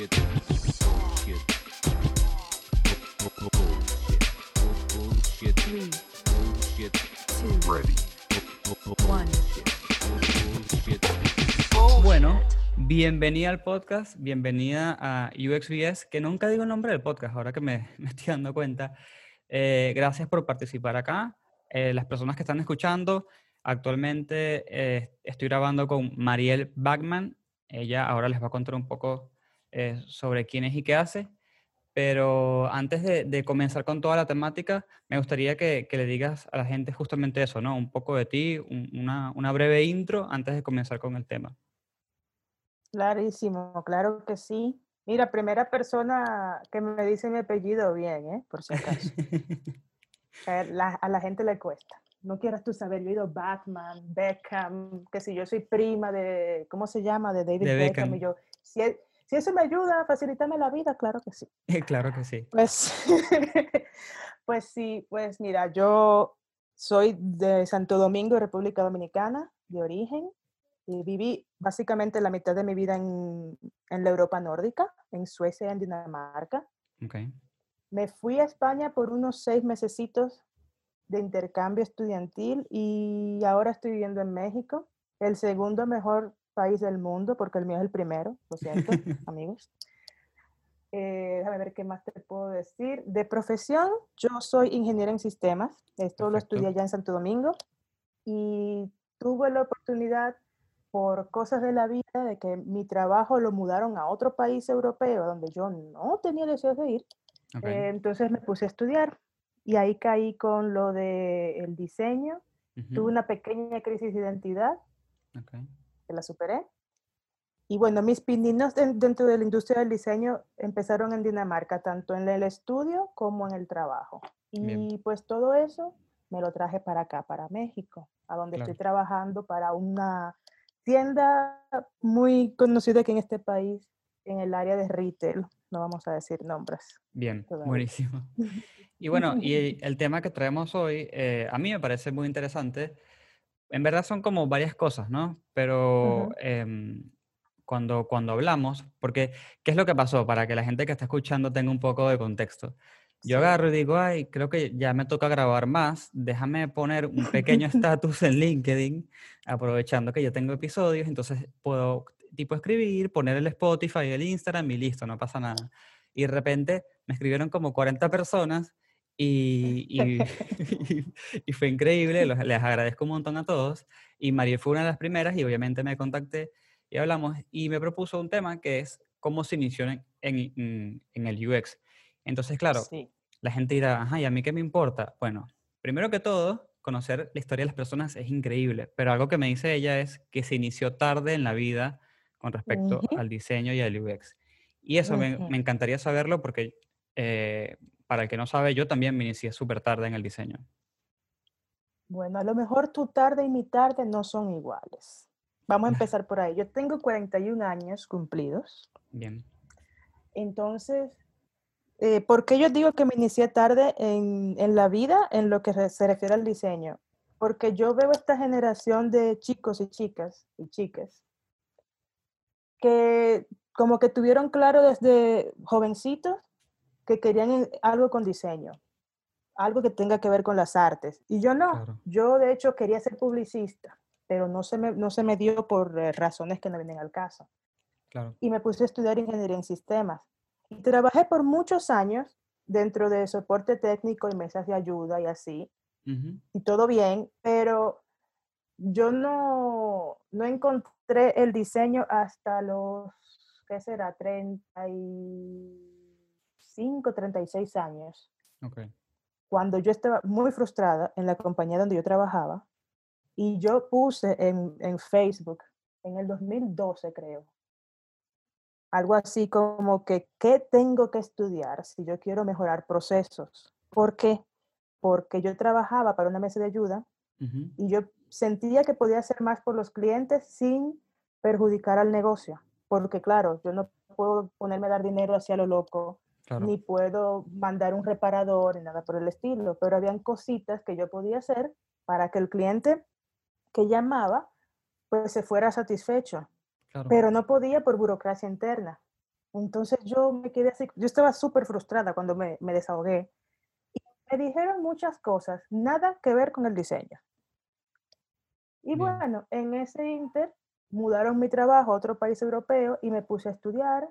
Bullshit. Bullshit. Bu- bu- Bullshit. Bullshit. Ready. Bullshit. Bueno, bienvenida al podcast, bienvenida a UXBS, que nunca digo el nombre del podcast, ahora que me, me estoy dando cuenta. Eh, gracias por participar acá. Eh, las personas que están escuchando, actualmente eh, estoy grabando con Mariel Bachman. Ella ahora les va a contar un poco eh, sobre quién es y qué hace. Pero antes de, de comenzar con toda la temática, me gustaría que, que le digas a la gente justamente eso, ¿no? Un poco de ti, un- una, una breve intro antes de comenzar con el tema. Clarísimo, claro que sí. Mira, primera persona que me dice mi apellido bien, ¿eh? Por si acaso. A la, a la gente le cuesta. No quieras tú saber, yo he ido Batman, Beckham, que si yo soy prima de, ¿cómo se llama? De David De Beckham. Beckham. Y yo, si, si eso me ayuda a facilitarme la vida, claro que sí. claro que sí. Pues, pues sí, pues mira, yo soy de Santo Domingo, República Dominicana, de origen. Y viví básicamente la mitad de mi vida en, en la Europa nórdica, en Suecia y en Dinamarca. Ok. Me fui a España por unos seis mesecitos de intercambio estudiantil y ahora estoy viviendo en México, el segundo mejor país del mundo, porque el mío es el primero, lo siento, amigos. Eh, déjame ver qué más te puedo decir. De profesión, yo soy ingeniera en sistemas. Esto lo Perfecto. estudié allá en Santo Domingo y tuve la oportunidad por cosas de la vida de que mi trabajo lo mudaron a otro país europeo donde yo no tenía deseos de ir. ok. Eh, entonces me puse a estudiar y ahí caí con lo del diseño. Ujú, Tuve una pequeña crisis de identidad ok. Que la superé. Y bueno, mis pininos den- dentro de la industria del diseño empezaron en Dinamarca, tanto en el estudio como en el trabajo. Bien. Y pues todo eso me lo traje para acá, para México, a donde estoy trabajando para una tienda muy conocida aquí en este país, en el área de retail. No vamos a decir nombres. Bien, todavía. buenísimo. Y bueno, y el, el tema que traemos hoy, eh, a mí me parece muy interesante. En verdad son como varias cosas, ¿no? Pero em, cuando, cuando hablamos, porque, ¿qué es lo que pasó? Para que la gente que está escuchando tenga un poco de contexto. Yo agarro y digo, ay, creo que ya me toca grabar más, déjame poner un pequeño estatus en LinkedIn, aprovechando que yo tengo episodios, entonces puedo tipo escribir, poner el Spotify, el Instagram y listo, no pasa nada. Y de repente me escribieron como 40 personas y, y, y fue increíble, los- les agradezco un montón a todos. Y María fue una de las primeras y obviamente me contacté y hablamos y me propuso un tema que es cómo se inició en, en- en- el UX. Entonces, claro, Sí. la gente dirá, ajá, ¿y a mí qué me importa? Bueno, primero que todo, conocer la historia de las personas es increíble, pero algo que me dice ella es que se inició tarde en la vida con respecto Ujú. al diseño y al UX. Y eso me, Ujú. me encantaría saberlo porque, eh, para el que no sabe, yo también me inicié súper tarde en el diseño. Bueno, a lo mejor tu tarde y mi tarde no son iguales. Vamos a empezar por ahí. Yo tengo 41 años cumplidos. Bien. Entonces, eh, ¿por qué yo digo que me inicié tarde en, en la vida en lo que se refiere al diseño? Porque yo veo esta generación de chicos y chicas y chicas que como que tuvieron claro desde jovencitos que querían algo con diseño, algo que tenga que ver con las artes. Y yo no, Claro. yo de hecho quería ser publicista, pero no se me, no se me dio por eh, razones que no vienen al caso Claro. y me puse a estudiar ingeniería en sistemas. Y trabajé por muchos años dentro de soporte técnico y mesas de ayuda y así, Ujú, y todo bien, pero yo no, no encontré el diseño hasta los, ¿qué será? 35, 36 años, Ok. cuando yo estaba muy frustrada en la compañía donde yo trabajaba y yo puse en, en Facebook en el 2012 creo. Algo así como que, ¿qué tengo que estudiar si yo quiero mejorar procesos? ¿Por qué? Porque yo trabajaba para una mesa de ayuda y yo sentía que podía hacer más por los clientes sin perjudicar al negocio. Porque claro, yo no puedo ponerme a dar dinero hacia lo loco, Claro, ni puedo mandar un reparador ni nada por el estilo, pero habían cositas que yo podía hacer para que el cliente que llamaba pues se fuera satisfecho, claro. pero no podía por burocracia interna. Entonces yo me quedé así, yo estaba súper frustrada cuando me, me desahogué. Y me dijeron muchas cosas, nada que ver con el diseño. Y Bien. bueno, en ese inter mudaron mi trabajo a otro país europeo y me puse a estudiar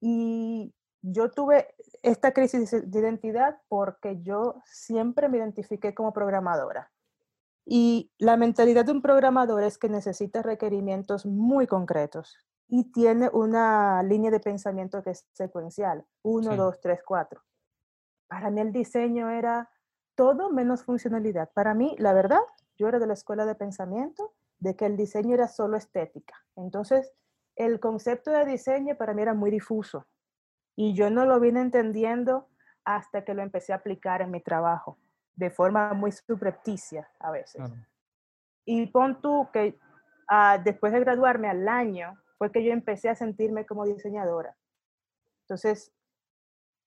y yo tuve esta crisis de identidad porque yo siempre me identifiqué como programadora. Y la mentalidad de un programador es que necesita requerimientos muy concretos y tiene una línea de pensamiento que es secuencial, 1, Sí. 2, 3, 4. Para mí el diseño era todo menos funcionalidad. Para mí, la verdad, yo era de la escuela de pensamiento de que el diseño era solo estética. Entonces, el concepto de diseño para mí era muy difuso y yo no lo vine entendiendo hasta que lo empecé a aplicar en mi trabajo, de forma muy subrepticia a veces. Claro. Y pon tú que ah, después de graduarme al año, fue que yo empecé a sentirme como diseñadora. Entonces,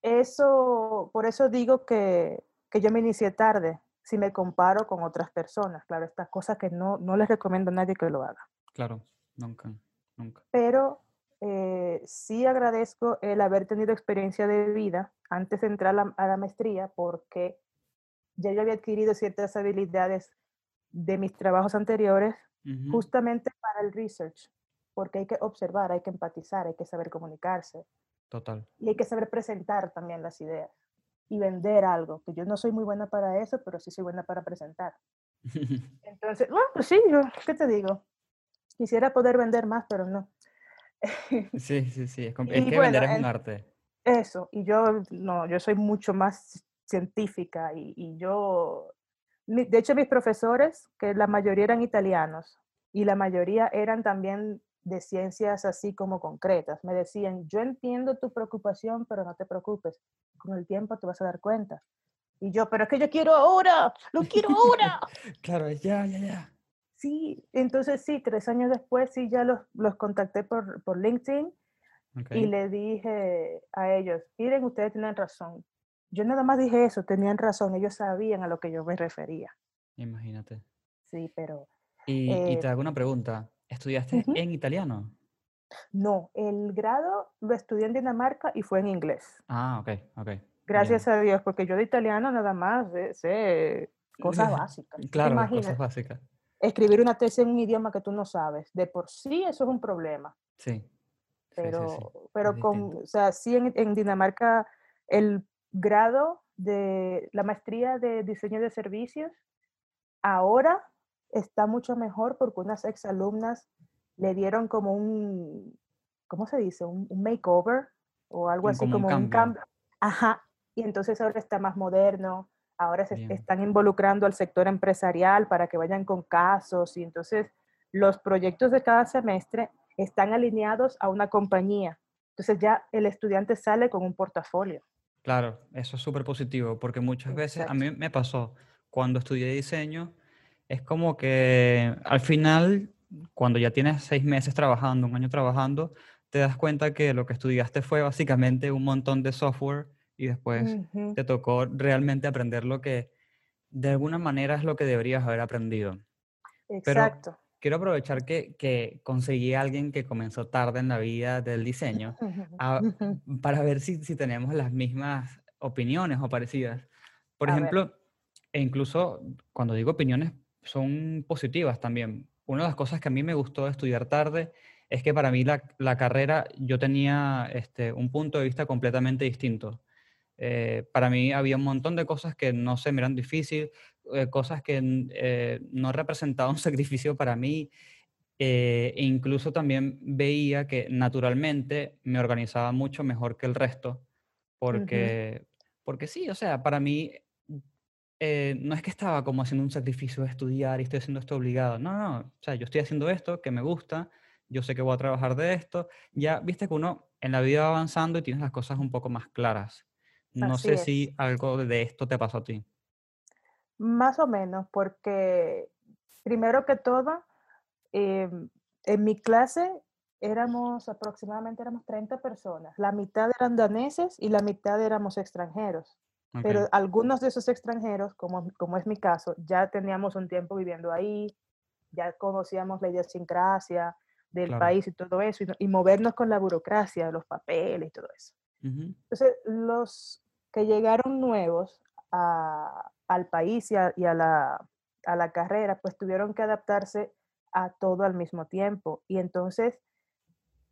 eso, por eso digo que, que yo me inicié tarde, si me comparo con otras personas. Claro, estas cosas que no, no les recomiendo a nadie que lo haga. Claro, nunca, nunca. Pero eh, sí agradezco el haber tenido experiencia de vida antes de entrar a la, a la maestría, porque ya yo había adquirido ciertas habilidades de mis trabajos anteriores Ujú, justamente para el research, porque hay que observar, hay que empatizar, hay que saber comunicarse Total. y hay que saber presentar también las ideas y vender algo, que yo no soy muy buena para eso, pero sí soy buena para presentar. Entonces, bueno, pues sí, yo, ¿qué te digo? Quisiera poder vender más, pero no. Sí, sí, sí. Es, es que bueno, vender es un arte. Eso, y yo no, yo soy mucho más científica y, y yo, de hecho mis profesores, que la mayoría eran italianos y la mayoría eran también de ciencias así como concretas, me decían, yo entiendo tu preocupación, pero no te preocupes, con el tiempo te vas a dar cuenta. Y yo, pero es que yo quiero ahora, lo quiero ahora. Claro, ya, ya, ya. Sí, entonces sí, tres años después sí ya los, los contacté por, por LinkedIn y le dije a ellos, miren, ustedes tienen razón. Yo nada más dije eso, tenían razón, ellos sabían a lo que yo me refería. Imagínate. Sí, pero Y, y Eh, te hago una pregunta. ¿Estudiaste en italiano? no, el grado lo estudié en Dinamarca y fue en inglés. Ah, ok, ok. Gracias bien. a Dios, porque yo de italiano nada más sé, sé cosas básicas. ¿Tú te Claro, cosas básicas. Escribir una tesis en un idioma que tú no sabes, de por sí eso es un problema. Sí. Sí, sí, sí. pero, pero con, o sea, sí en, en Dinamarca el grado de la maestría de diseño de servicios ahora está mucho mejor porque unas exalumnas le dieron como un, ¿cómo se dice? Un, un makeover o algo así, como un como un cambio. cambio. Ajá. Y entonces ahora está más moderno, ahora se Bien. están involucrando al sector empresarial para que vayan con casos y entonces los proyectos de cada semestre están alineados a una compañía. Entonces ya el estudiante sale con un portafolio. Claro, eso es súper positivo porque muchas veces a mí me pasó cuando estudié diseño, es como que al final, cuando ya tienes seis meses trabajando, un año trabajando, te das cuenta que lo que estudiaste fue básicamente un montón de software y después te tocó realmente aprender lo que de alguna manera es lo que deberías haber aprendido. Pero Exacto. quiero aprovechar que, que conseguí a alguien que comenzó tarde en la vida del diseño a- Ujú. para ver si, si tenemos las mismas opiniones o parecidas. Por A ver. ejemplo, e incluso cuando digo opiniones son positivas también. Una de las cosas que a mí me gustó de estudiar tarde es que para mí la, la carrera yo tenía este, un punto de vista completamente distinto. Eh, para mí había un montón de cosas que no se me eran difíciles, eh, cosas que eh, no representaban un sacrificio para mí. eh, e incluso también veía que naturalmente me organizaba mucho mejor que el resto, porque, porque sí, o sea, para mí eh, no es que estaba como haciendo un sacrificio de estudiar y estoy haciendo esto obligado. No, no, o sea, yo estoy haciendo esto que me gusta, yo sé que voy a trabajar de esto. Ya viste que uno en la vida va avanzando y tienes las cosas un poco más claras. No Así sé es. si algo de esto te pasó a ti. Más o menos, porque primero que todo, em, en mi clase éramos aproximadamente éramos 30 personas. La mitad eran daneses y la mitad éramos extranjeros. Pero algunos de esos extranjeros, como, como es mi caso, ya teníamos un tiempo viviendo ahí, ya conocíamos la idiosincrasia del claro. país y todo eso, y, no- y movernos con la burocracia, los papeles y todo eso. Entonces, los que llegaron nuevos a- al país y a, y a la, a la carrera, pues tuvieron que adaptarse a todo al mismo tiempo. Y entonces,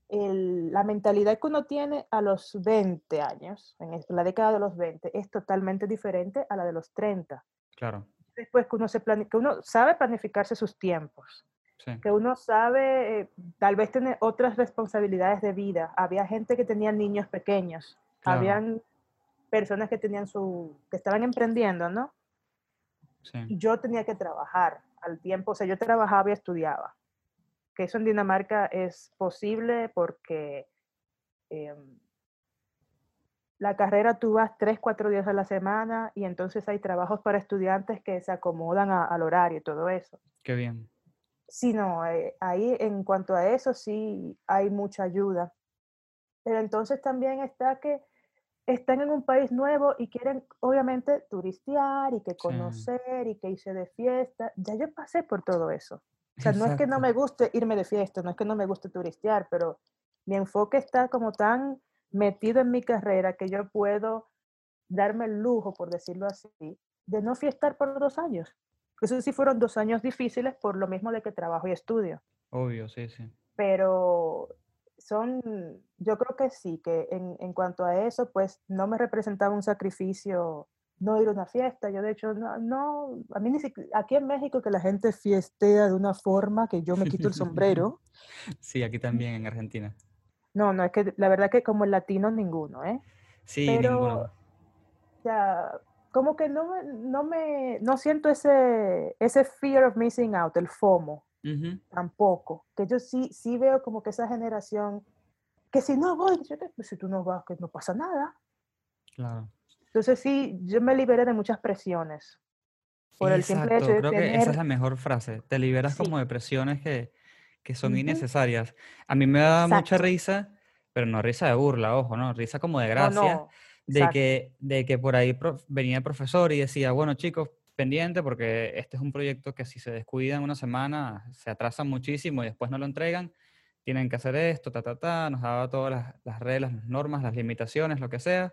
el- la mentalidad que uno tiene a los 20 años, en la década de los 20, es totalmente diferente a la de los 30. Claro, Después que uno, se plane- que uno sabe planificarse sus tiempos, sí, que uno sabe eh, tal vez tener otras responsabilidades de vida. Había gente que tenía niños pequeños, claro, habían personas que tenían su, que estaban emprendiendo, ¿no? sí. Yo tenía que trabajar al tiempo, o sea, yo trabajaba y estudiaba. Que eso en Dinamarca es posible porque em, la carrera tú vas tres, cuatro días a la semana y entonces hay trabajos para estudiantes que se acomodan a- al horario y todo eso. Qué bien. Sí, no, eh, ahí en cuanto a eso sí hay mucha ayuda. Pero entonces también está que están en un país nuevo y quieren obviamente turistear y que Sí, conocer y que irse de fiesta. Ya yo pasé por todo eso. O sea, no es que no me guste irme de fiesta, no es que no me guste turistear, pero mi enfoque está como tan metido en mi carrera que yo puedo darme el lujo, por decirlo así, de no fiestar por dos años. Eso sí fueron dos años difíciles por lo mismo de que trabajo y estudio Obvio, sí, sí. pero son, yo creo que sí, que en, en cuanto a eso, pues no me representaba un sacrificio no ir a una fiesta. Yo de hecho, no, no a mí ni siquiera, aquí en México que la gente fiestea de una forma que yo me quito el sombrero. Sí, aquí también en Argentina. No, no, es que la verdad que como latino ninguno, ¿eh? Sí, Pero, ninguno. o sea, como que no no me, no siento ese, ese fear of missing out, el FOMO, Ujú, tampoco. Que yo sí, sí veo como que esa generación que si no voy, yo te- pues si tú no vas, que no pasa nada. Claro. Entonces sí, yo me liberé de muchas presiones por el simple hecho Exacto, de creo que esa es tener, la mejor frase. Te liberas sí, como de presiones que, que son ujú, innecesarias. A mí me da mucha exacto, risa, pero no risa de burla, ojo, no, risa como de no, gracia, no, de exacto, que, de que por ahí venía el profesor y decía, bueno chicos, pendiente porque este es un proyecto que si se descuida en una semana se atrasa muchísimo y después no lo entregan, tienen que hacer esto, ta, ta, ta, nos daba todas las, las reglas, las normas, las limitaciones, lo que sea.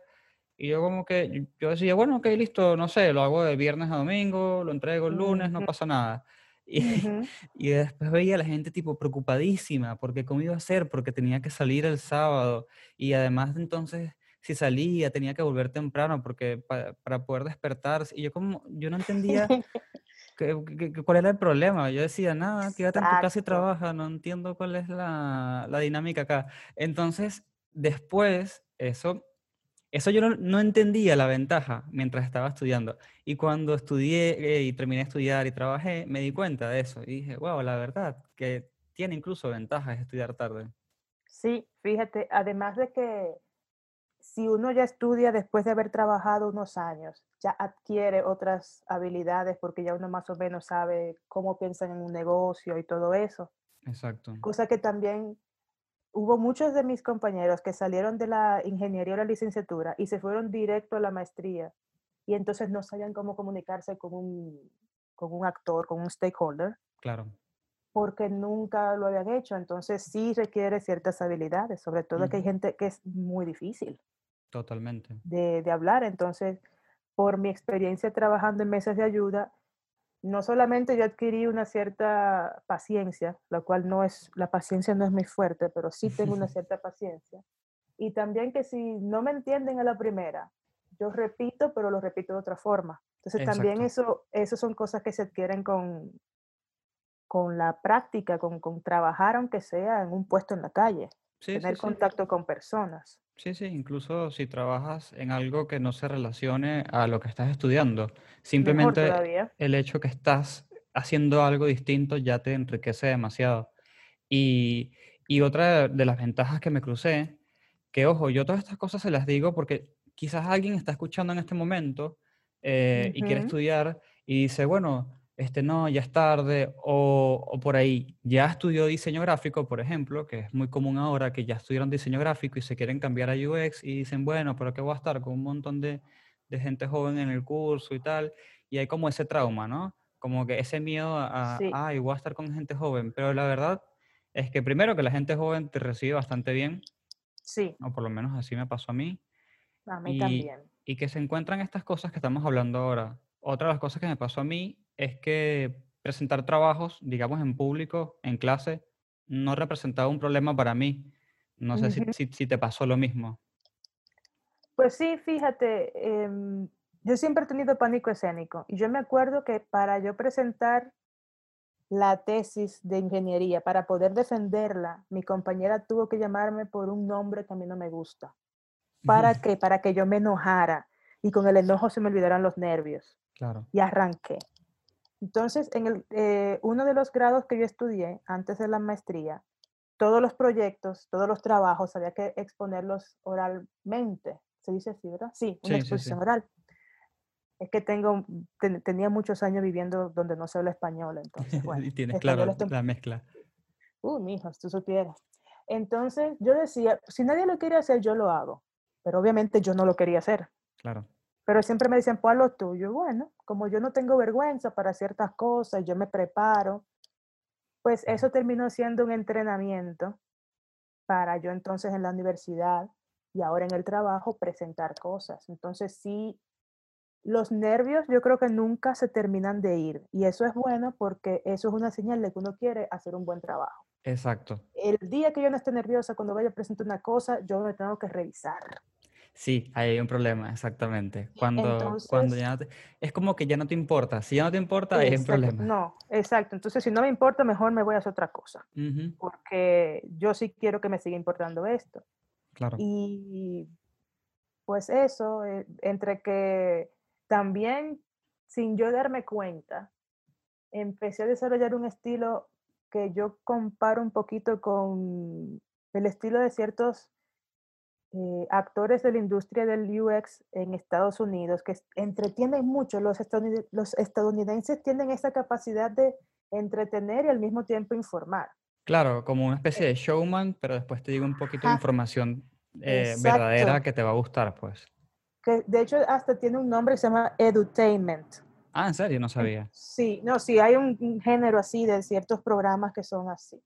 Y yo como que, yo- decía, bueno, ok, listo, no sé, lo hago de viernes a domingo, lo entrego el lunes, no pasa nada. Y, ujú, y después veía a la gente tipo preocupadísima, porque cómo iba a hacer, porque tenía que salir el sábado. Y además entonces, si salía, tenía que volver temprano, porque pa- para poder despertarse. Y yo como, yo no entendía qué- qué- qué- cuál era el problema. Yo decía, nada, quédate en tu casa y exacto. trabaja, no entiendo cuál es la, la dinámica acá. Entonces, después, eso eso yo no, no entendía la ventaja mientras estaba estudiando. Y cuando estudié eh, y terminé de estudiar y trabajé, me di cuenta de eso. Y dije, wow, la verdad, que tiene incluso ventajas estudiar tarde. Sí, fíjate, además de que si uno ya estudia después de haber trabajado unos años, ya adquiere otras habilidades porque ya uno más o menos sabe cómo piensan en un negocio y todo eso. Exacto. Cosa que también Hubo muchos de mis compañeros que salieron de la ingeniería o la licenciatura y se fueron directo a la maestría y entonces no sabían cómo comunicarse con un, con un actor, con un stakeholder, Claro. porque nunca lo habían hecho. Entonces sí requiere ciertas habilidades, sobre todo que hay gente que es muy difícil Totalmente. de, de hablar. Entonces, por mi experiencia trabajando en mesas de ayuda, no solamente yo adquirí una cierta paciencia, la cual no es, la paciencia no es muy fuerte, pero sí tengo una cierta paciencia. Y también que si no me entienden a la primera, yo repito, pero lo repito de otra forma. Entonces también eso, eso son cosas que se adquieren con, con la práctica, con, con trabajar aunque sea en un puesto en la calle. Sí, tener sí. contacto con personas. Sí, sí, incluso si trabajas en algo que no se relacione a lo que estás estudiando, simplemente el hecho que estás haciendo algo distinto ya te enriquece demasiado. Y, y otra de las ventajas que me crucé, que ojo, yo todas estas cosas se las digo porque quizás alguien está escuchando en este momento eh, y quiere estudiar y dice, bueno, este no, ya es tarde, o, o por ahí, ya estudió diseño gráfico, por ejemplo, que es muy común ahora que ya estudiaron diseño gráfico y se quieren cambiar a UX y dicen, bueno, pero que voy a estar con un montón de, de gente joven en el curso y tal, y hay como ese trauma, ¿no? Como que ese miedo a, Sí, ay, voy a estar con gente joven, pero la verdad es que primero que la gente joven te recibe bastante bien, sí, o por lo menos así me pasó a mí, a mí y, también. y que se encuentran estas cosas que estamos hablando ahora. Otra de las cosas que me pasó a mí es que presentar trabajos, digamos, en público, en clase, no representaba un problema para mí. No sé si, Ujú. si, si te pasó lo mismo. Pues sí, fíjate, em, yo siempre he tenido pánico escénico y yo me acuerdo que para yo presentar la tesis de ingeniería, para poder defenderla, mi compañera tuvo que llamarme por un nombre que a mí no me gusta. ¿Para qué? Para que yo me enojara y con el enojo se me olvidaran los nervios. Claro. Y arranqué. Entonces, en el, eh, uno de los grados que yo estudié antes de la maestría, todos los proyectos, todos los trabajos, había que exponerlos oralmente. ¿Se dice así, verdad? Sí, una Sí, sí, sí. exposición oral. Es que tengo, ten- tenía muchos años viviendo donde no se habla español, entonces, bueno, y tienes claro está un la mezcla. Uh, mijo, si tú supieras. Entonces yo decía, si nadie lo quiere hacer, yo lo hago. Pero obviamente yo no lo quería hacer. Claro. Pero siempre me dicen, pues lo tuyo. Bueno, como yo no tengo vergüenza para ciertas cosas, yo me preparo, pues eso terminó siendo un entrenamiento para yo entonces en la universidad y ahora en el trabajo presentar cosas. Entonces sí, los nervios yo creo que nunca se terminan de ir. Y eso es bueno porque eso es una señal de que uno quiere hacer un buen trabajo Exacto. el día que yo no esté nerviosa, cuando vaya a presentar una cosa, yo me tengo que revisar. Sí, ahí hay un problema, exactamente. Cuando, cuando ya no te- es como que ya no te importa. Si ya no te importa, ahí hay un exacto, problema. no, exacto. Entonces, si no me importa, mejor me voy a hacer otra cosa, porque yo sí quiero que me siga importando esto. Claro. Y pues eso, eh, entre que también, sin yo darme cuenta, empecé a desarrollar un estilo que yo comparo un poquito con el estilo de ciertos eh, actores de la industria del UX en Estados Unidos que entretienen mucho. Los, estadounid- los estadounidenses tienen esa capacidad de entretener y al mismo tiempo informar. Claro, como una especie de showman, pero después te digo un poquito de Ajá, información eh, verdadera que te va a gustar, pues. Que de hecho hasta tiene un nombre que se llama edutainment. Ah, ¿en serio? No sabía. Sí, no, sí, hay un, un género así de ciertos programas que son así.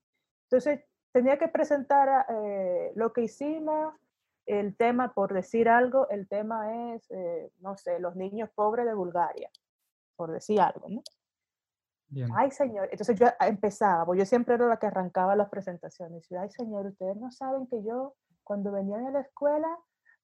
Entonces, tenía que presentar eh, lo que hicimos, el tema, por decir algo, el tema es, eh, no sé, los niños pobres de Bulgaria, por decir algo, ¿no? Bien. Ay, señor, entonces yo empezaba, porque yo siempre era la que arrancaba las presentaciones. Y ay, señor, ustedes no saben que yo, cuando venía a la escuela,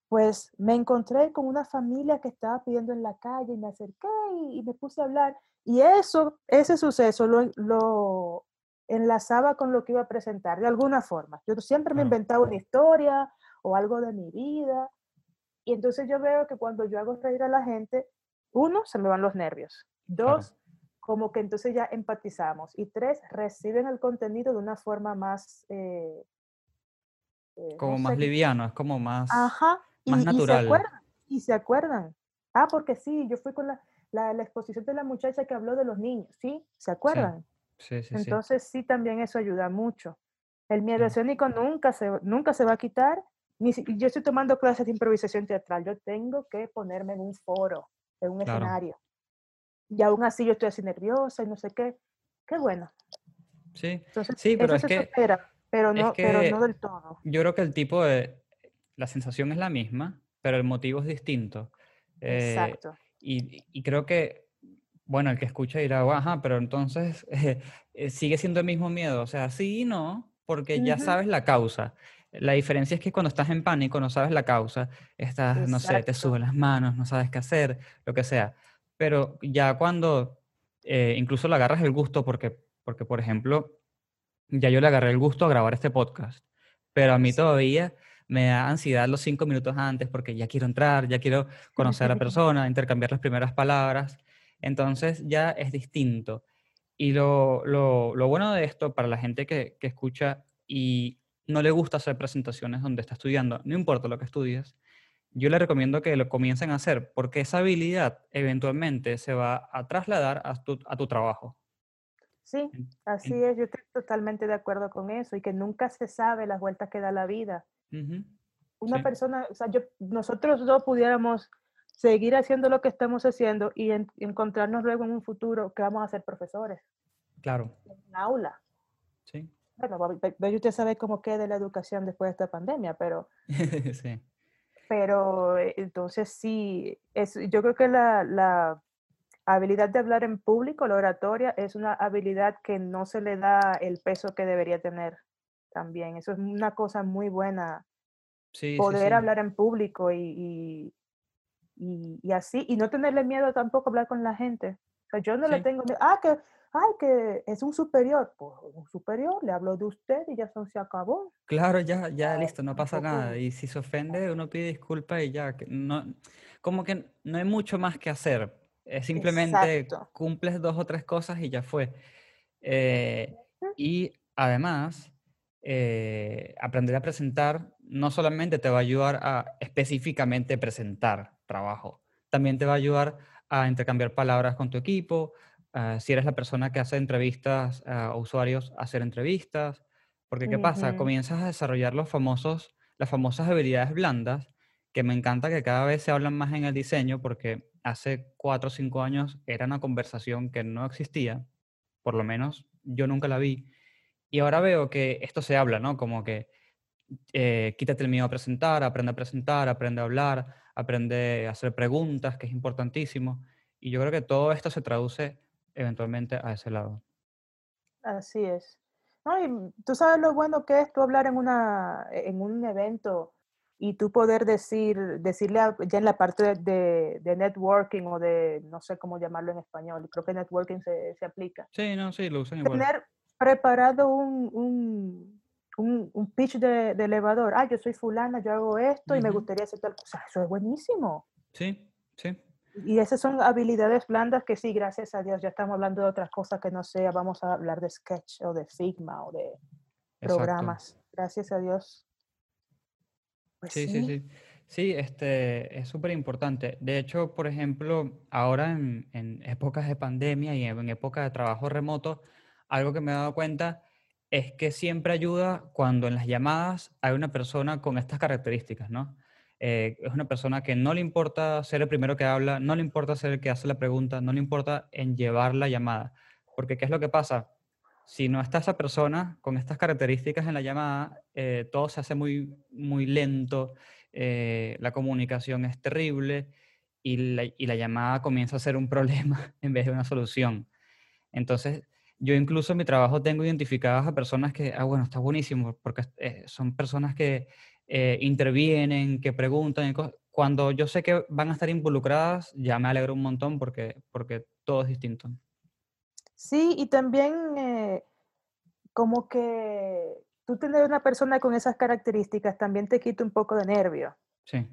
pues me encontré con una familia que estaba pidiendo en la calle y me acerqué y, y me puse a hablar. Y eso, ese suceso lo, lo enlazaba con lo que iba a presentar de alguna forma. Yo siempre me inventaba una historia o algo de mi vida. Y entonces yo veo que cuando yo hago reír a la gente, uno, se me van los nervios. Claro. Dos, como que entonces ya empatizamos. Y tres, reciben el contenido de una forma más, eh, eh, Como no más sé, liviano, es como más, ajá, y, más y se natural. acuerdan, y se acuerdan. Ah, porque sí, yo fui con la, la, la exposición de la muchacha que habló de los niños, ¿sí? ¿Se Sí, acuerdan? sí, sí, sí. Entonces sí, también eso ayuda mucho. El miedo sí. escénico nunca se, nunca se va a quitar. Yo estoy tomando clases de improvisación teatral. Yo tengo que ponerme en un foro, en un Claro. escenario. Y aún así yo estoy así nerviosa y no sé qué. Qué bueno. Sí, Entonces, sí, pero es que, supera, pero es no, pero no que del todo. yo creo que el tipo de, la sensación es la misma, pero el motivo es distinto. Eh, Exacto. y, y creo que, bueno, el que escucha dirá, "Oh, ajá, pero entonces eh, eh, sigue siendo el mismo miedo. O sea, sí y no, porque ya Ujú, sabes la causa. La diferencia es que cuando estás en pánico no sabes la causa, estás, no sé, te suben las manos, no sabes qué hacer, lo que sea. Pero ya cuando eh, incluso le agarras el gusto, porque, porque, por ejemplo, ya yo le agarré el gusto a grabar este podcast, pero a mí todavía me da ansiedad los cinco minutos antes porque ya quiero entrar, ya quiero conocer a la persona, intercambiar las primeras palabras. Entonces ya es distinto. Y lo, lo, lo bueno de esto para la gente que, que escucha y no le gusta hacer presentaciones donde está estudiando, no importa lo que estudies, yo le recomiendo que lo comiencen a hacer porque esa habilidad eventualmente se va a trasladar a tu, a tu trabajo. Sí, así es, yo estoy totalmente de acuerdo con eso y que nunca se sabe las vueltas que da la vida. Una sí, persona, o sea, yo, nosotros dos pudiéramos seguir haciendo lo que estamos haciendo y en- encontrarnos luego en un futuro que vamos a ser profesores claro, en un aula. Sí. Bueno, ve usted sabe cómo queda la educación después de esta pandemia, pero, sí, pero eh, entonces sí, es, yo creo que la, la habilidad de hablar en público, la oratoria, es una habilidad que no se le da el peso que debería tener también. Eso es una cosa muy buena, sí, sí, poder sí. hablar en público y, y, y- así, y no tenerle miedo tampoco a hablar con la gente. O sea, yo no le Sí. tengo miedo, ah, que, ay, que es un superior, pues un superior, le hablo de usted y ya eso se acabó. Claro, ya, ya listo, no pasa nada. Y si se ofende, uno pide disculpas y ya. que No, como que no hay mucho más que hacer. Es simplemente exacto. cumples dos o tres cosas y ya fue. Eh, y además, eh, aprender a presentar no solamente te va a ayudar a específicamente presentar trabajo, también te va a ayudar a intercambiar palabras con tu equipo. Ah, si eres la persona que hace entrevistas a usuarios, hacer entrevistas. Porque ¿qué pasa? Comienzas a desarrollar los famosos, las famosas habilidades blandas, que me encanta que cada vez se hablan más en el diseño, porque hace cuatro o cinco años era una conversación que no existía, por lo menos yo nunca la vi. Y ahora veo que esto se habla, ¿no? Como que eh, quítate el miedo a presentar, aprende a presentar, aprende a hablar, aprende a hacer preguntas, que es importantísimo. Y yo creo que todo esto se traduce eventualmente a ese lado. Así es. No, y tú sabes lo bueno que es tú hablar en una, en un evento y tú poder decir, decirle a- ya en la parte de, de- networking o de, no sé cómo llamarlo en español, creo que networking se, se aplica. Sí, no, sí, lo usan igual. Tener preparado un, un, un- un pitch de, de elevador. Ah, yo soy fulana, yo hago esto y me gustaría hacer tal cosa. Eso es buenísimo. Sí, sí, Y esas son habilidades blandas que sí, gracias a Dios, ya estamos hablando de otras cosas que no sea, vamos a hablar de sketch o de Figma o de exacto. programas. Gracias a Dios. Pues Sí, sí, sí. sí. Sí, este, es súper importante. De hecho, por ejemplo, ahora en, en épocas de pandemia y en, en épocas de trabajo remoto, algo que me he dado cuenta es que siempre ayuda cuando en las llamadas hay una persona con estas características, ¿no? Eh, es una persona que no le importa ser el primero que habla, no le importa ser el que hace la pregunta, no le importa en llevar la llamada. Porque ¿qué es lo que pasa? Si no está esa persona con estas características en la llamada, eh, todo se hace muy, muy lento eh, la comunicación es terrible y la, y la llamada comienza a ser un problema en vez de una solución. Entonces, yo incluso en mi trabajo tengo identificadas a personas que, ah, bueno, está buenísimo, porque son personas que eh, intervienen, que preguntan. Cuando yo sé que van a estar involucradas, ya me alegro un montón porque, porque todo es distinto. Sí, y también eh, como que tú tener una persona con esas características también te quita un poco de nervio. Sí,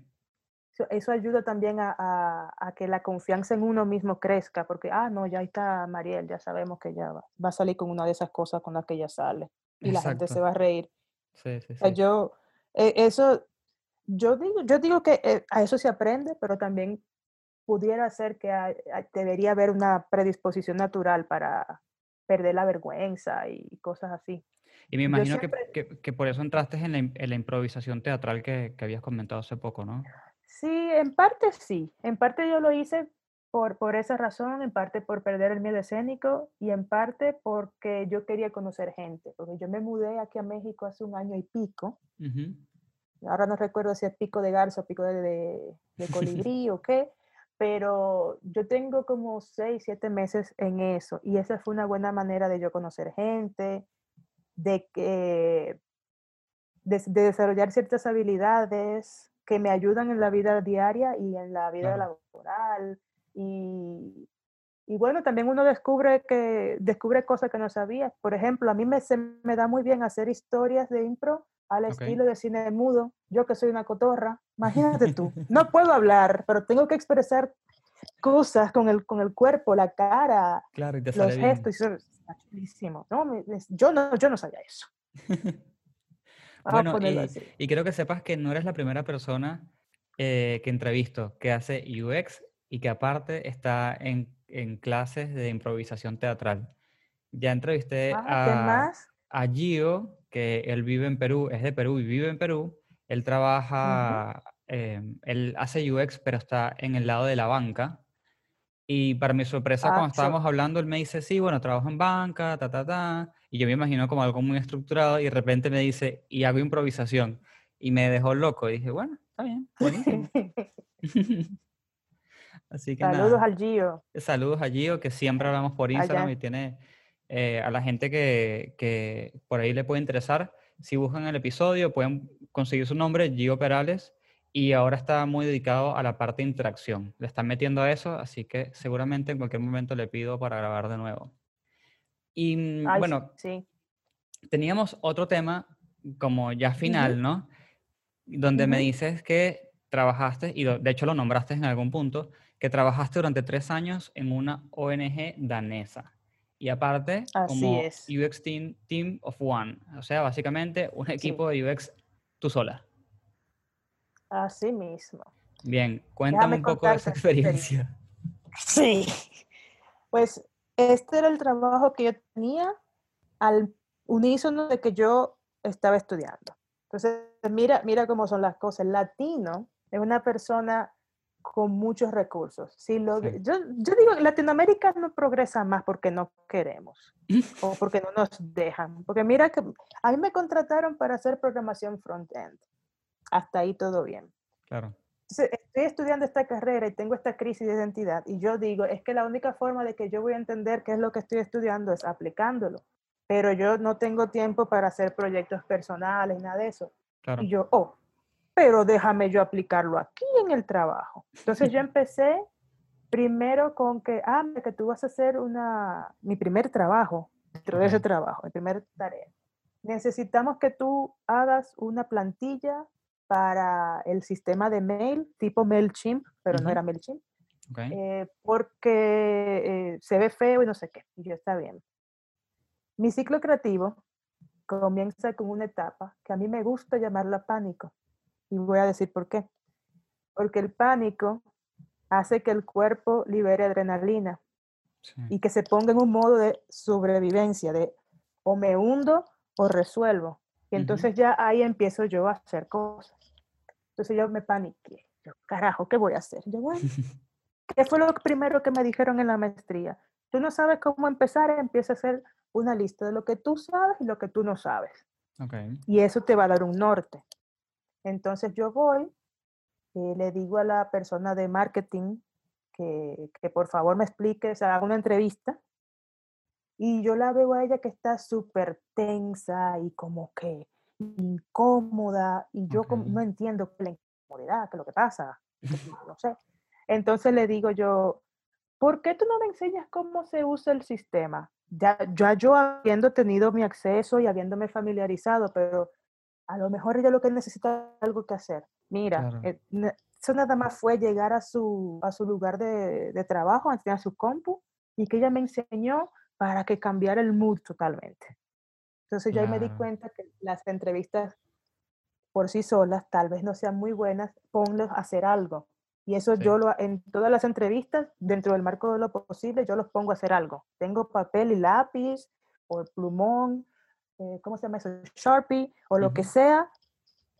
Eso, eso ayuda también a, a- a que la confianza en uno mismo crezca, porque, ah, no, ya está Mariel, ya sabemos que ya va, va a salir con una de esas cosas con las que ella sale y la gente se exacto. va a reír. Sí, sí, O sea, sí. yo, eh, eso, yo digo, yo digo que eh, a eso se aprende, pero también pudiera ser que hay- debería haber una predisposición natural para perder la vergüenza y cosas así. Y me imagino que, siempre, que- que por eso entraste en la, en la improvisación teatral que, que habías comentado hace poco, ¿no? sí, en parte sí, en parte yo lo hice por, por esa razón, en parte por perder el miedo escénico y en parte porque yo quería conocer gente, porque yo me mudé aquí a México hace un año y pico. Ahora no recuerdo si es pico de garza o pico de, de- de colibrí o qué, pero yo tengo como seis, siete meses en eso y esa fue una buena manera de yo conocer gente, de que de, de desarrollar ciertas habilidades que me ayudan en la vida diaria y en la vida Claro. laboral y, y bueno, también uno descubre que descubre cosas que no sabía. Por ejemplo, a mí me, se me da muy bien hacer historias de impro al Ok. estilo de cine mudo. Yo que soy una cotorra, imagínate tú, no puedo hablar, pero tengo que expresar cosas con el, con el cuerpo, la cara, Claro, y te los gestos. No, me- yo, no, yo no sabía eso. Bueno, y, quiero que sepas que no eres la primera persona eh, que entrevisto que hace UX y que aparte está en, en clases de improvisación teatral. Ya entrevisté Ah, ¿qué a, más? a Gio, que él vive en Perú, es de Perú y vive en Perú. Él trabaja, eh, él hace UX, pero está en el lado de la banca. Y para mi sorpresa, Ah, cuando estábamos hablando, él me dice, sí, bueno, trabajo en banca, ta, ta, ta. Y yo me imagino como algo muy estructurado y de repente me dice, y hago improvisación. Y me dejó loco. Y dije, bueno, está bien, buenísimo. Así que Saludos nada. al Gio. Saludos a Gio, que siempre hablamos por Instagram Allá. y tiene eh, a la gente que, que por ahí le puede interesar. Si buscan el episodio, pueden conseguir su nombre, Gio Perales, y ahora está muy dedicado a la parte de interacción. Le están metiendo a eso, así que seguramente en cualquier momento le pido para grabar de nuevo. Y mm, Ay, bueno, sí. teníamos otro tema como ya final, ¿no? Donde me Ujú. dices que trabajaste, y de hecho lo nombraste en algún punto, que trabajaste durante tres años en una ONG danesa. Y aparte, Así como es. UX Team, team of One. O sea, básicamente un equipo de UX tú sola. Así mismo. Bien, cuéntame Déjame un poco de esa experiencia. Sí. Pues este era el trabajo que yo tenía al unísono de que yo estaba estudiando. Entonces, mira, mira cómo son las cosas. El latino es una persona con muchos recursos. Si lo, Sí. yo, yo digo, Latinoamérica no progresa más porque no queremos o porque no nos dejan. Porque mira que a mí me contrataron para hacer programación front-end. Hasta ahí todo bien. Claro. Entonces, estoy estudiando esta carrera y tengo esta crisis de identidad y yo digo, es que la única forma de que yo voy a entender qué es lo que estoy estudiando es aplicándolo, pero yo no tengo tiempo para hacer proyectos personales, nada de eso. Claro. Y yo, oh, pero déjame yo aplicarlo aquí en el trabajo. Entonces yo empecé primero con que, ah, que tú vas a hacer una, mi primer trabajo, dentro de ese trabajo, mi primer tarea. Necesitamos que tú hagas una plantilla para el sistema de mail, tipo MailChimp, pero no Ujú. era MailChimp, Ok. eh, porque eh, se ve feo y no sé qué. Y yo, está bien. Mi ciclo creativo comienza con una etapa que a mí me gusta llamarla pánico. Y voy a decir por qué. Porque el pánico hace que el cuerpo libere adrenalina Sí. y que se ponga en un modo de sobrevivencia, de o me hundo o resuelvo. Y entonces ya ahí empiezo yo a hacer cosas. Entonces yo me paniqué. Yo, carajo, ¿qué voy a hacer? Yo, bueno, ¿qué fue lo primero que me dijeron en la maestría? Tú no sabes cómo empezar, empieza a hacer una lista de lo que tú sabes y lo que tú no sabes. Y eso te va a dar un norte. Entonces yo voy, eh, le digo a la persona de marketing que, que por favor me explique, o sea, haga una entrevista. Y yo la veo a ella que está súper tensa y como que incómoda. Y yo como Ok. no entiendo la incomodidad, qué es lo que pasa. No sé. Entonces le digo yo, ¿por qué tú no me enseñas cómo se usa el sistema? Ya, ya yo habiendo tenido mi acceso y habiéndome familiarizado, pero a lo mejor ella lo que necesita es algo que hacer. Mira, Claro. eh, eso nada más fue llegar a su, a su lugar de, de trabajo, a su compu, y que ella me enseñó para que cambiara el mood totalmente. Entonces yo ahí me di cuenta que las entrevistas por sí solas tal vez no sean muy buenas, ponlos a hacer algo. Y eso Sí. yo lo, en todas las entrevistas, dentro del marco de lo posible, yo los pongo a hacer algo. Tengo papel y lápiz, o plumón, eh, ¿cómo se llama eso? Sharpie, o lo que Ujú. sea,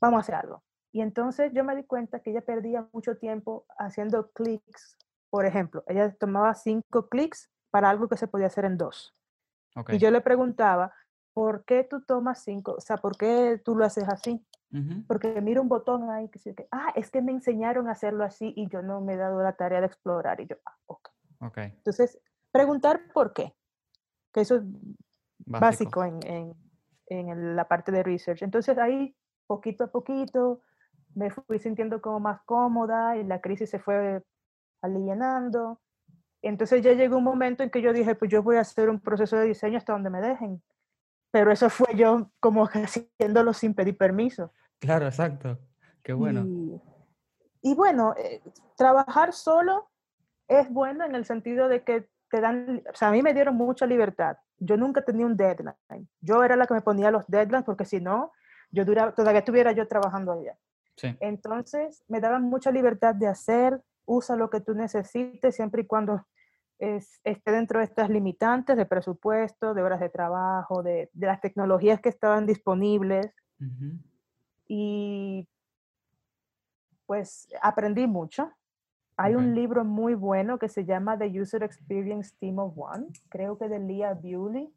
vamos a hacer algo. Y entonces yo me di cuenta que ella perdía mucho tiempo haciendo clics. Por ejemplo, ella tomaba cinco clics para algo que se podía hacer en dos. Ok. Y yo le preguntaba, ¿por qué tú tomas cinco? O sea, ¿por qué tú lo haces así? Ujú. Porque mira un botón ahí que dice, ah, es que me enseñaron a hacerlo así y yo no me he dado la tarea de explorar. Y yo, ah, ok. Ok. Entonces, preguntar por qué, que eso es Básico. básico en, en- en la parte de research. Entonces ahí, poquito a poquito, me fui sintiendo como más cómoda y la crisis se fue alivianando. Entonces ya llegó un momento en que yo dije, pues yo voy a hacer un proceso de diseño hasta donde me dejen. pero eso fue yo como haciéndolo sin pedir permiso. Claro, exacto. Qué bueno. Y, y bueno, eh, trabajar solo es bueno en el sentido de que te dan, o sea, a mí me dieron mucha libertad. Yo nunca tenía un deadline. Yo era la que me ponía los deadlines porque si no, yo duraba, todavía estuviera yo trabajando allá. Sí. Entonces, me daban mucha libertad de hacer, usa lo que tú necesites siempre y cuando es- esté dentro de estas limitantes de presupuesto, de horas de trabajo, de, de las tecnologías que estaban disponibles Ujú. y pues aprendí mucho. Hay Ok. un libro muy bueno que se llama The User Experience Team of One, creo que de Leah Bewley,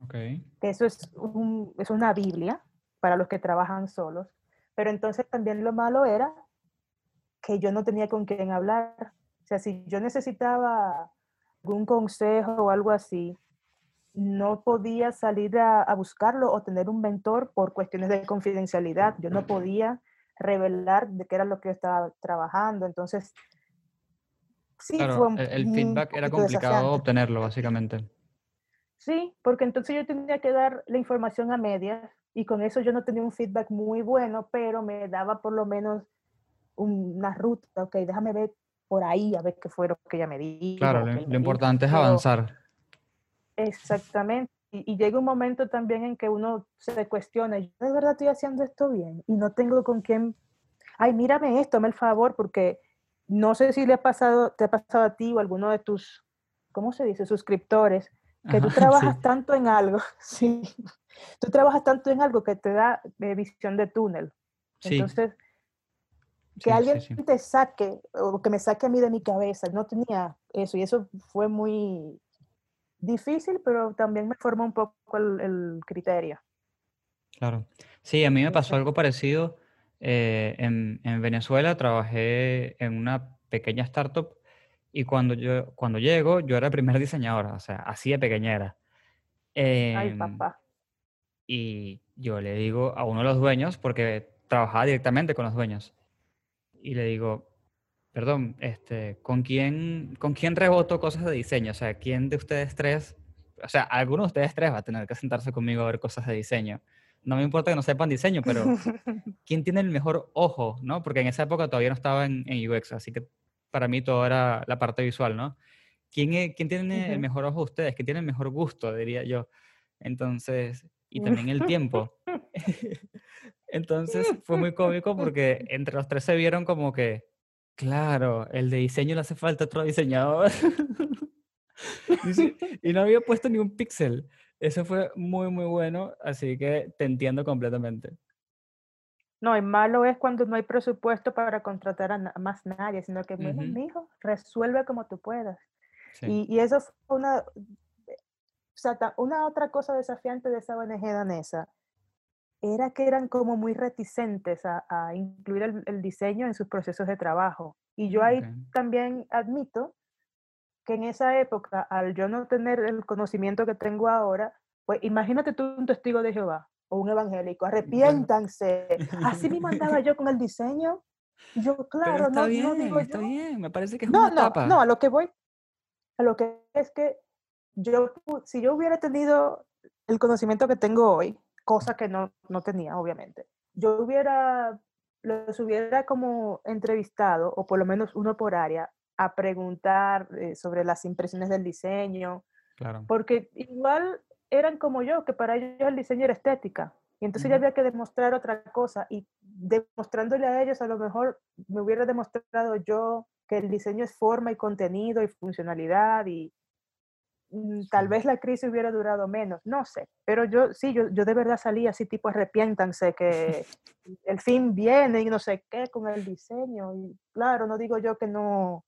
Ok. que eso es, un- es una Biblia para los que trabajan solos. Pero entonces también lo malo era que yo no tenía con quién hablar. O sea, si yo necesitaba algún consejo o algo así, no podía salir a, a buscarlo o tener un mentor por cuestiones de confidencialidad. Yo no podía revelar de qué era lo que yo estaba trabajando. Entonces, sí, fue Claro, un, el, el feedback era complicado obtenerlo, básicamente. Sí, porque entonces yo tenía que dar la información a medias y con eso yo no tenía un feedback muy bueno, pero me daba por lo menos un- una ruta, ok, déjame ver por ahí a ver qué fue lo que ella me dijo. Claro, lo, me importante es avanzar. Exactamente. Y, y llega un momento también en que uno se cuestiona, ¿yo de verdad estoy haciendo esto bien? Y no tengo con quién, ay, mírame esto, hazme el favor, porque no sé si le ha pasado, te ha pasado a ti o a alguno de tus, ¿cómo se dice? Suscriptores, que tú trabajas sí. tanto en algo, sí, tú trabajas tanto en algo que te da eh, visión de túnel. Sí, Entonces, que alguien sí, te saque o que me saque a mí de mi cabeza, no tenía eso y eso fue muy difícil, pero también me formó un poco el, el criterio. Claro. Sí, a mí me pasó algo parecido. Eh, en, en Venezuela trabajé en una pequeña startup y cuando yo cuando llego, yo era el primer diseñador, o sea, así de pequeña era. ay, Em, papá. y yo le digo a uno de los dueños, porque trabajaba directamente con los dueños, y le digo, perdón, este, ¿con quién, con quién reboto cosas de diseño? O sea, ¿quién de ustedes tres, o sea, alguno de ustedes tres va a tener que sentarse conmigo a ver cosas de diseño? No me importa que no sepan diseño, pero ¿quién tiene el mejor ojo, no? Porque en esa época todavía no estaba en, en UX, así que para mí todo era la parte visual, ¿no? ¿Quién, e- quién tiene el Ujú. mejor ojo de ustedes? ¿Quién tiene el mejor gusto, diría yo? Entonces, y también el tiempo. Entonces fue muy cómico porque entre los tres se vieron como que, claro, el de diseño le hace falta otro diseñador. Y no había puesto ni un píxel. Eso fue muy, muy bueno, así que te entiendo completamente. No, y malo es cuando no hay presupuesto para contratar a más nadie, sino que, bueno, Ujú, mijo, resuelve como tú puedas. Sí, Y, y eso fue una, o sea, una otra cosa desafiante de esa ONG danesa era que eran como muy reticentes a, a incluir el, el diseño en sus procesos de trabajo. Y yo ahí también admito que en esa época, al yo no tener el conocimiento que tengo ahora, pues imagínate tú un testigo de Jehová o un evangélico, arrepiéntanse. Así mismo andaba yo con el diseño. Yo, Pero claro, está no, no bien, digo está yo. bien, me parece que es No, una no, no, etapa. a lo que voy, a lo que es que yo, si yo hubiera tenido el conocimiento que tengo hoy, cosa que no, no tenía, obviamente, yo hubiera, los hubiera como entrevistado, o por lo menos uno por área, a preguntar eh, sobre las impresiones del diseño, Claro. porque igual eran como yo, que para ellos el diseño era estética. Y entonces ya Ujú, había que demostrar otra cosa. Y demostrándole a ellos, a lo mejor me hubiera demostrado yo que el diseño es forma y contenido y funcionalidad. Y mm, tal sí. vez la crisis hubiera durado menos, no sé. Pero yo sí, yo, yo de verdad salí así tipo arrepiéntanse que el fin viene y no sé qué con el diseño. Y claro, no digo yo que no,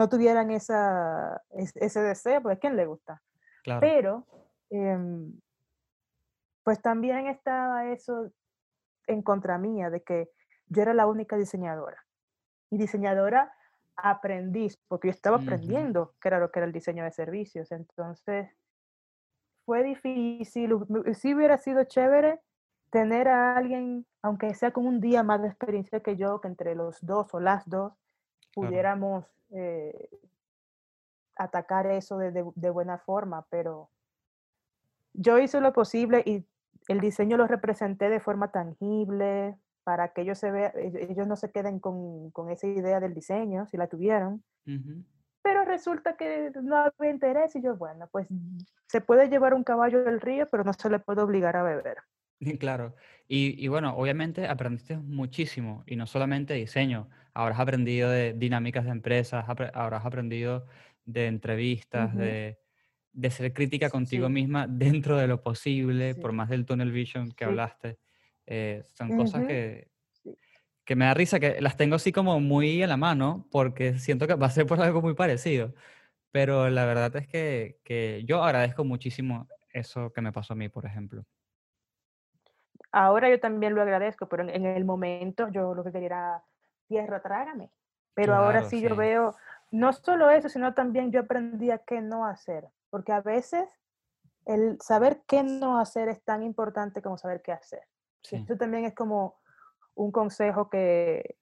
no tuvieran esa, es- ese deseo, porque ¿a quién le gusta? Claro. Pero, em, pues también estaba eso en contra mía, de que yo era la única diseñadora. Y diseñadora aprendiz, porque yo estaba aprendiendo qué era lo que era el diseño de servicios. Entonces, fue difícil. Sí hubiera sido chévere tener a alguien, aunque sea con un día más de experiencia que yo, que entre los dos o las dos Claro. pudiéramos eh, atacar eso de, de- de buena forma, pero yo hice lo posible y el diseño lo representé de forma tangible para que ellos, se vea, ellos no se queden con, con esa idea del diseño, si la tuvieron. Pero resulta que no había interés y yo, bueno, pues se puede llevar un caballo del río, pero no se le puede obligar a beber. Claro. Y, y bueno, obviamente aprendiste muchísimo y no solamente diseño, habrás aprendido de dinámicas de empresas, apre- habrás aprendido de entrevistas, de, de ser crítica contigo Sí, misma dentro de lo posible, por más del tunnel vision que sí. hablaste. Eh, son cosas que, que me da risa, que las tengo así como muy en la mano, porque siento que va a ser por algo muy parecido. Pero la verdad es que, que yo agradezco muchísimo eso que me pasó a mí, por ejemplo. Ahora yo también lo agradezco, pero en, en el momento yo lo que quería era tierra, trágame. Pero ahora Claro, sí yo sí, veo, no solo eso, sino también yo aprendí a qué no hacer, porque a veces el saber qué no hacer es tan importante como saber qué hacer. Sí. esto también es como un consejo que,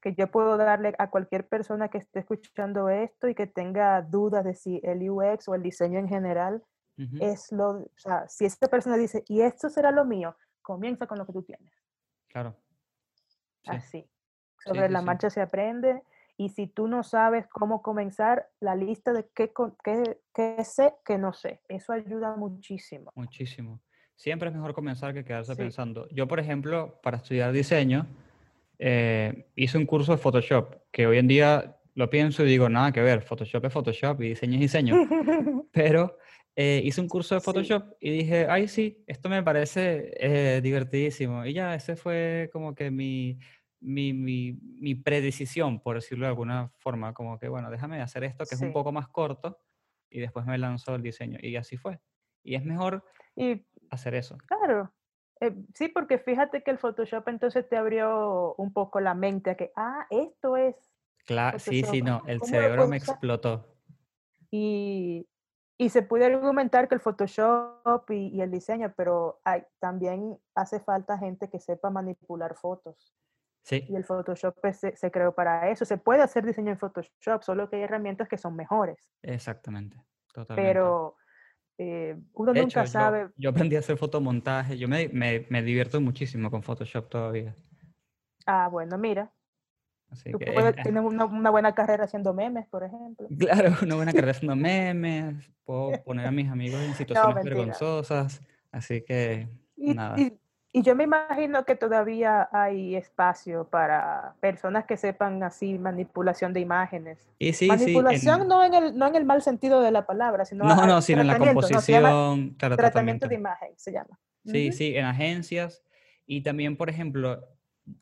que yo puedo darle a cualquier persona que esté escuchando esto y que tenga dudas de si el UX o el diseño en general Ujú, es lo, o sea, si esta persona dice, y esto será lo mío, comienza con lo que tú tienes. Claro, sí, Así. sí, Sobre sí, la sí. marcha se aprende y si tú no sabes cómo comenzar, la lista de qué, qué, qué sé, qué no sé. Eso ayuda muchísimo. Muchísimo. Siempre es mejor comenzar que quedarse pensando. Yo, por ejemplo, para estudiar diseño, eh, hice un curso de Photoshop, que hoy en día lo pienso y digo, nada que ver, Photoshop es Photoshop y diseño es diseño. Pero eh, hice un curso de Sí, Photoshop y dije, ay, sí, esto me parece eh, divertidísimo. Y ya, ese fue como que mi, mi, mi, mi predecisión, por decirlo de alguna forma, como que, bueno, déjame hacer esto que es un poco más corto y después me lanzo al diseño. Y así fue. Y es mejor Y hacer eso. claro, eh, sí, porque fíjate que el Photoshop entonces te abrió un poco la mente a que, ah, esto es Claro, sí, sí, no, el ¿cómo lo cerebro me explotó. Y, y se puede argumentar que el Photoshop y, y el diseño, pero hay, también hace falta gente que sepa manipular fotos. Sí, Y el Photoshop pues, se, se creó para eso. Se puede hacer diseño en Photoshop, solo que hay herramientas que son mejores. exactamente, totalmente. Pero eh, uno De hecho, nunca yo, sabe. yo aprendí a hacer fotomontaje, yo me, me, me divierto muchísimo con Photoshop todavía. Ah, bueno, mira, Así tú que es, puedes tener una, una buena carrera haciendo memes, por ejemplo. Claro, una buena carrera haciendo memes, puedo poner a mis amigos en No, situaciones mentira. vergonzosas, así que Y, nada. y- y yo me imagino que todavía hay espacio para personas que sepan así manipulación de imágenes. Y sí, sí, Manipulación en... no en el, no en el mal sentido de la palabra, sino No, no, sino en la tratamiento, no, llama composición, claro, tratamiento tratamiento. de imagen, se llama. Sí, Ujú, sí, en agencias y también, por ejemplo,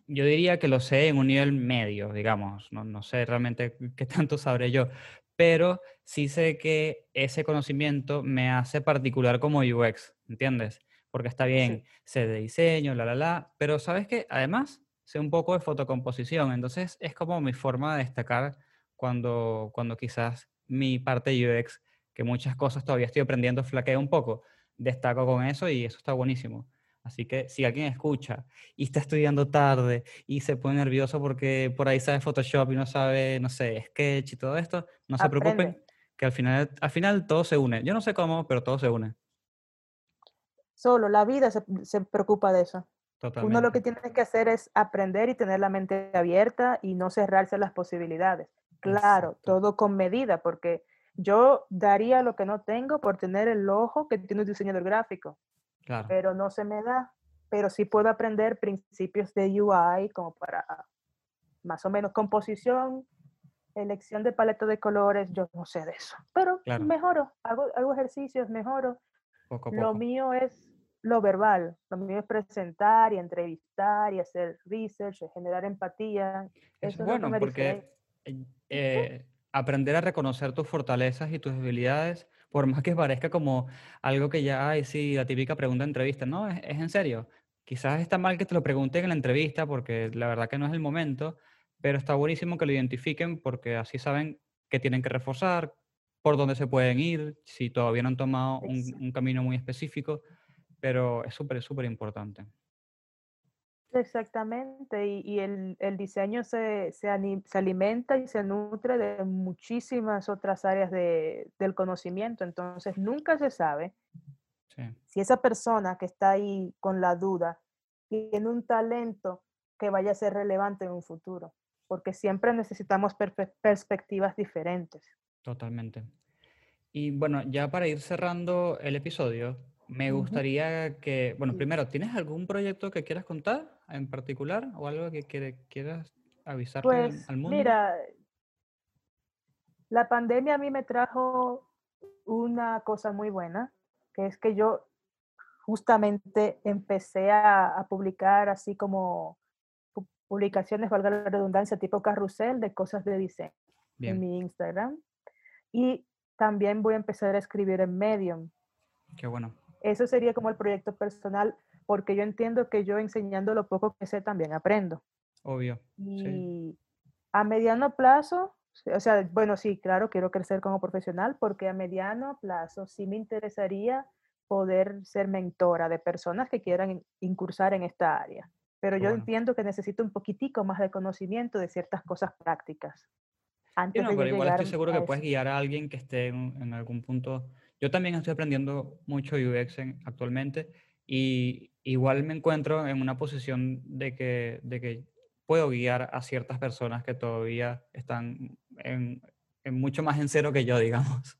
yo diría que lo sé en un nivel medio, digamos, no, no sé realmente qué tanto sabré yo, pero sí sé que ese conocimiento me hace particular como UX, ¿entiendes? Porque está bien, Sí, sé de diseño, la, la, la, pero sabes que además sé un poco de fotocomposición, entonces es como mi forma de destacar cuando, cuando quizás mi parte UX, que muchas cosas todavía estoy aprendiendo, flaquea un poco destaco con eso y eso está buenísimo. Así que si alguien escucha y está estudiando tarde y se pone nervioso porque por ahí sabe Photoshop y no sabe, no sé, Sketch y todo esto, no se aprende. preocupen, que al final, al final todo se une. Yo no sé cómo, pero todo se une. Solo la vida se, se preocupa de eso. Uno lo que Totalmente. tiene que hacer es aprender y tener la mente abierta y no cerrarse las posibilidades. Claro, Exacto. todo con medida, porque yo daría lo que no tengo por tener el ojo que tiene un diseñador gráfico, Claro, pero no se me da. Pero sí puedo aprender principios de UI como para más o menos composición, elección de paleta de colores, yo no sé de eso, pero claro, mejoro, hago, hago ejercicios, mejoro. poco a Lo mío es lo verbal, lo mío es presentar y entrevistar y hacer research, generar empatía. Eso es bueno porque eh, aprender a reconocer tus fortalezas y tus debilidades, por más que parezca como algo que ya, ay, sí, la típica pregunta de entrevista, no, es, es en serio. Quizás está mal que te lo pregunten en la entrevista porque la verdad que no es el momento, pero está buenísimo que lo identifiquen porque así saben que tienen que reforzar, por dónde se pueden ir, si todavía no han tomado un, un camino muy específico, pero es súper, súper importante. Exactamente, y, y el, el diseño se, se, se alimenta y se nutre de muchísimas otras áreas de- del conocimiento, entonces nunca se sabe Sí, Si esa persona que está ahí con la duda tiene un talento que vaya a ser relevante en un futuro, porque siempre necesitamos perspectivas diferentes. totalmente. Y bueno, ya para ir cerrando el episodio, me gustaría que, bueno, primero, ¿tienes algún proyecto que quieras contar en particular o algo que quiere- quieras avisarle al, Pues al mundo? mira, la pandemia a mí me trajo una cosa muy buena, que es que yo justamente empecé a, a publicar así como pu- publicaciones, valga la redundancia, tipo carrusel de cosas de diseño en Bien, mi Instagram. Y también voy a empezar a escribir en Medium. qué bueno. Eso sería como el proyecto personal, porque yo entiendo que yo enseñando lo poco que sé también aprendo. Obvio. Sí, Y a mediano plazo, sí, o sea, bueno, sí, claro, quiero crecer como profesional porque a mediano plazo sí me interesaría poder ser mentora de personas que quieran in- incursar en esta área. Pero qué yo bueno. entiendo que necesito un poquitico más de conocimiento de ciertas cosas prácticas Sí, antes no, de pero igual estoy seguro que puedes guiar a alguien que esté en, en algún punto. Yo también estoy aprendiendo mucho UX en- actualmente y igual me encuentro en una posición de que, de que puedo guiar a ciertas personas que todavía están en, en mucho más en cero que yo, digamos.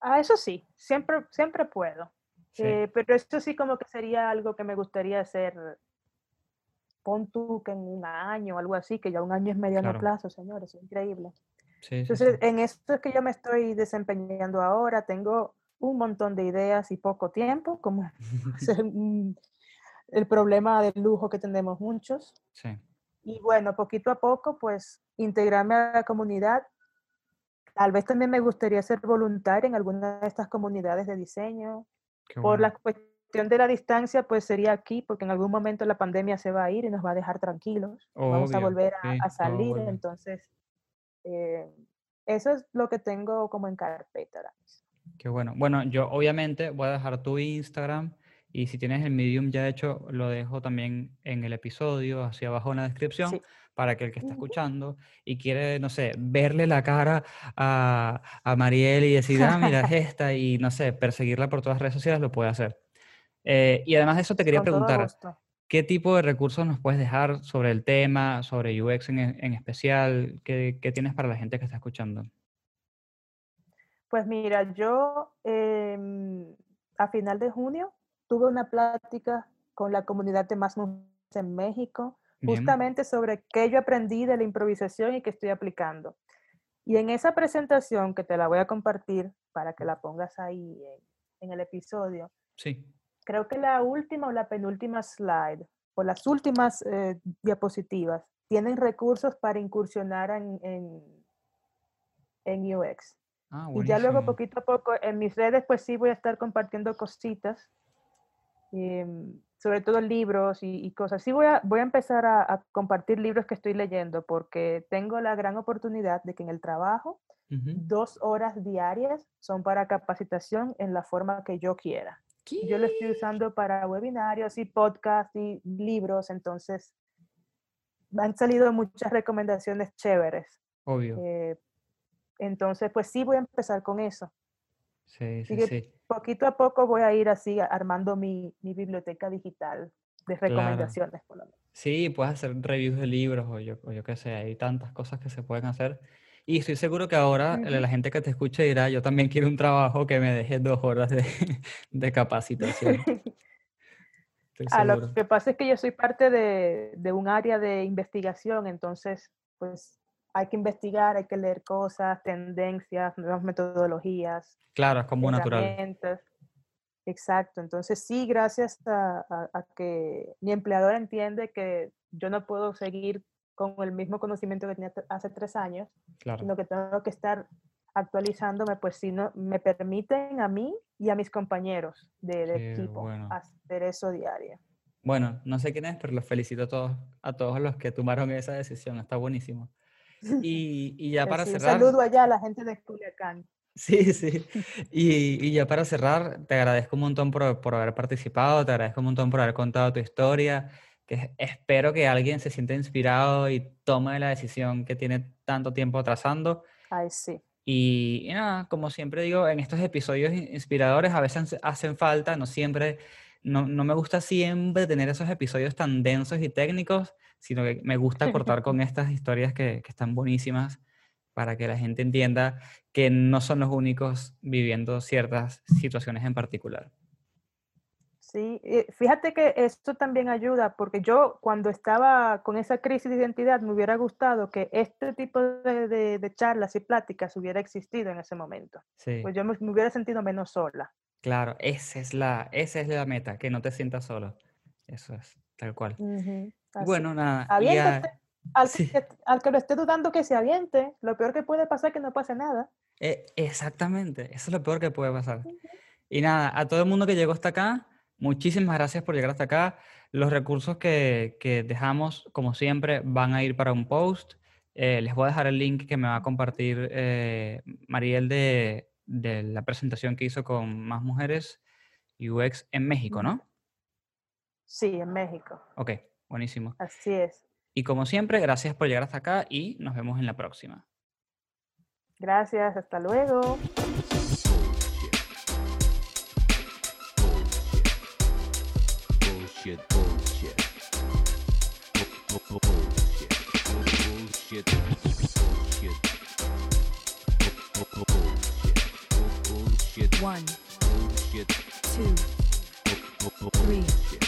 Ah, eso sí, siempre, siempre puedo. Sí, Eh, pero eso sí como que sería algo que me gustaría hacer, pon tú que en un año o algo así, que ya un año es mediano claro. plazo, señores, es increíble. Sí, Entonces, sí. en esto es que yo me estoy desempeñando ahora, tengo un montón de ideas y poco tiempo, como es el, el problema del lujo que tenemos muchos. Sí, Y bueno, poquito a poco, pues integrarme a la comunidad. Tal vez también me gustaría ser voluntaria en alguna de estas comunidades de diseño. Por la cuestión de la distancia, pues sería aquí, porque en algún momento la pandemia se va a ir y nos va a dejar tranquilos. Vamos a Obvio, volver a, sí, a todo salir, entonces eh, eso es lo que tengo como en carpeta. ahora mismo. Qué bueno. Bueno, yo obviamente voy a dejar tu Instagram y si tienes el Medium ya hecho, lo dejo también en el episodio, hacia abajo en la descripción, Sí. para que el que está escuchando y quiere, no sé, verle la cara a, a Mariel y decir, ah, mira, es esta, y no sé, perseguirla por todas las redes sociales, lo puede hacer. Eh, y además de eso, te quería Con preguntar. ¿qué tipo de recursos nos puedes dejar sobre el tema, sobre UX en, en especial? ¿Qué, qué tienes para la gente que está escuchando? Pues mira, yo em, a final de junio tuve una plática con la comunidad de Más Mujeres en México, Bien, justamente sobre qué yo aprendí de la improvisación y qué estoy aplicando. Y en esa presentación, que te la voy a compartir para que la pongas ahí en, en el episodio, sí, creo que la última o la penúltima slide, o las últimas eh, diapositivas, tienen recursos para incursionar en, en, en UX. Ah, Y ya luego poquito a poco en mis redes pues sí voy a estar compartiendo cositas, em, sobre todo libros y, y cosas. Sí voy a, voy a empezar a, a compartir libros que estoy leyendo porque tengo la gran oportunidad de que en el trabajo Ujú. dos horas diarias son para capacitación en la forma que yo quiera. Y Yo lo estoy usando para webinarios y podcasts y libros, entonces me han salido muchas recomendaciones chéveres. Obvio. eh, entonces, pues sí voy a empezar con eso. Sí, sí, sí. poquito a poco voy a ir así armando mi, mi biblioteca digital de Claro. recomendaciones, por lo menos. Sí, puedes hacer reviews de libros o yo, o yo qué sé, hay tantas cosas que se pueden hacer. Y estoy seguro que ahora eh, Ujú. la gente que te escuche dirá, yo también quiero un trabajo que me deje dos horas de, de capacitación. Estoy Ah, lo que pasa es que yo soy parte de, de un área de investigación, entonces, pues hay que investigar, hay que leer cosas, tendencias, nuevas metodologías, Claro, es como natural. Exacto, entonces sí, gracias a, a- a que mi empleador entiende que yo no puedo seguir con el mismo conocimiento que tenía hace tres años, Claro. sino que tengo que estar actualizándome, pues si no, me permiten a mí y a mis compañeros de, de equipo bueno. hacer eso diario. Bueno, no sé quién es, pero los felicito a todos, a todos los que tomaron esa decisión. Está buenísimo. Y, y ya para sí, un cerrar, saludo allá a la gente de Culiacán. Sí, sí. Y, y ya para cerrar, te agradezco un montón por, por haber participado, te agradezco un montón por haber contado tu historia, que espero que alguien se sienta inspirado y tome la decisión que tiene tanto tiempo atrasando. Ay, sí. Y, y nada, como siempre digo, en estos episodios in- inspiradores a veces hace- hacen falta, no siempre, no, no me gusta siempre tener esos episodios tan densos y técnicos, sino que me gusta cortar con estas historias que, que están buenísimas para que la gente entienda que no son los únicos viviendo ciertas situaciones en particular. Sí, fíjate que esto también ayuda, porque yo cuando estaba con esa crisis de identidad me hubiera gustado que este tipo de, de- de charlas y pláticas hubiera existido en ese momento. Sí, Pues yo me, me hubiera sentido menos sola. claro, esa es la, esa es la meta, que no te sientas solo. Eso es, tal cual. Ujú, Y así. bueno, nada, Aviéntate. a- Al, sí. que, al que lo esté dudando que se aviente, lo peor que puede pasar es que no pase nada. Eh, exactamente, eso es lo peor que puede pasar. Y nada, a todo el mundo que llegó hasta acá, muchísimas gracias por llegar hasta acá. Los recursos que, que dejamos, como siempre, van a ir para un post. Eh, les voy a dejar el link que me va a compartir eh, Mariel de, de la presentación que hizo con más mujeres UX en México, ¿no? Sí, en México. Ok, buenísimo. Así es. Y como siempre, gracias por llegar hasta acá y nos vemos en la próxima. Gracias, hasta luego. Bullshit, bullshit. Bu- bu- Bullshit. Bullshit. Bullshit. Bu- bu- Bullshit. Bullshit. One, Bullshit. two, three.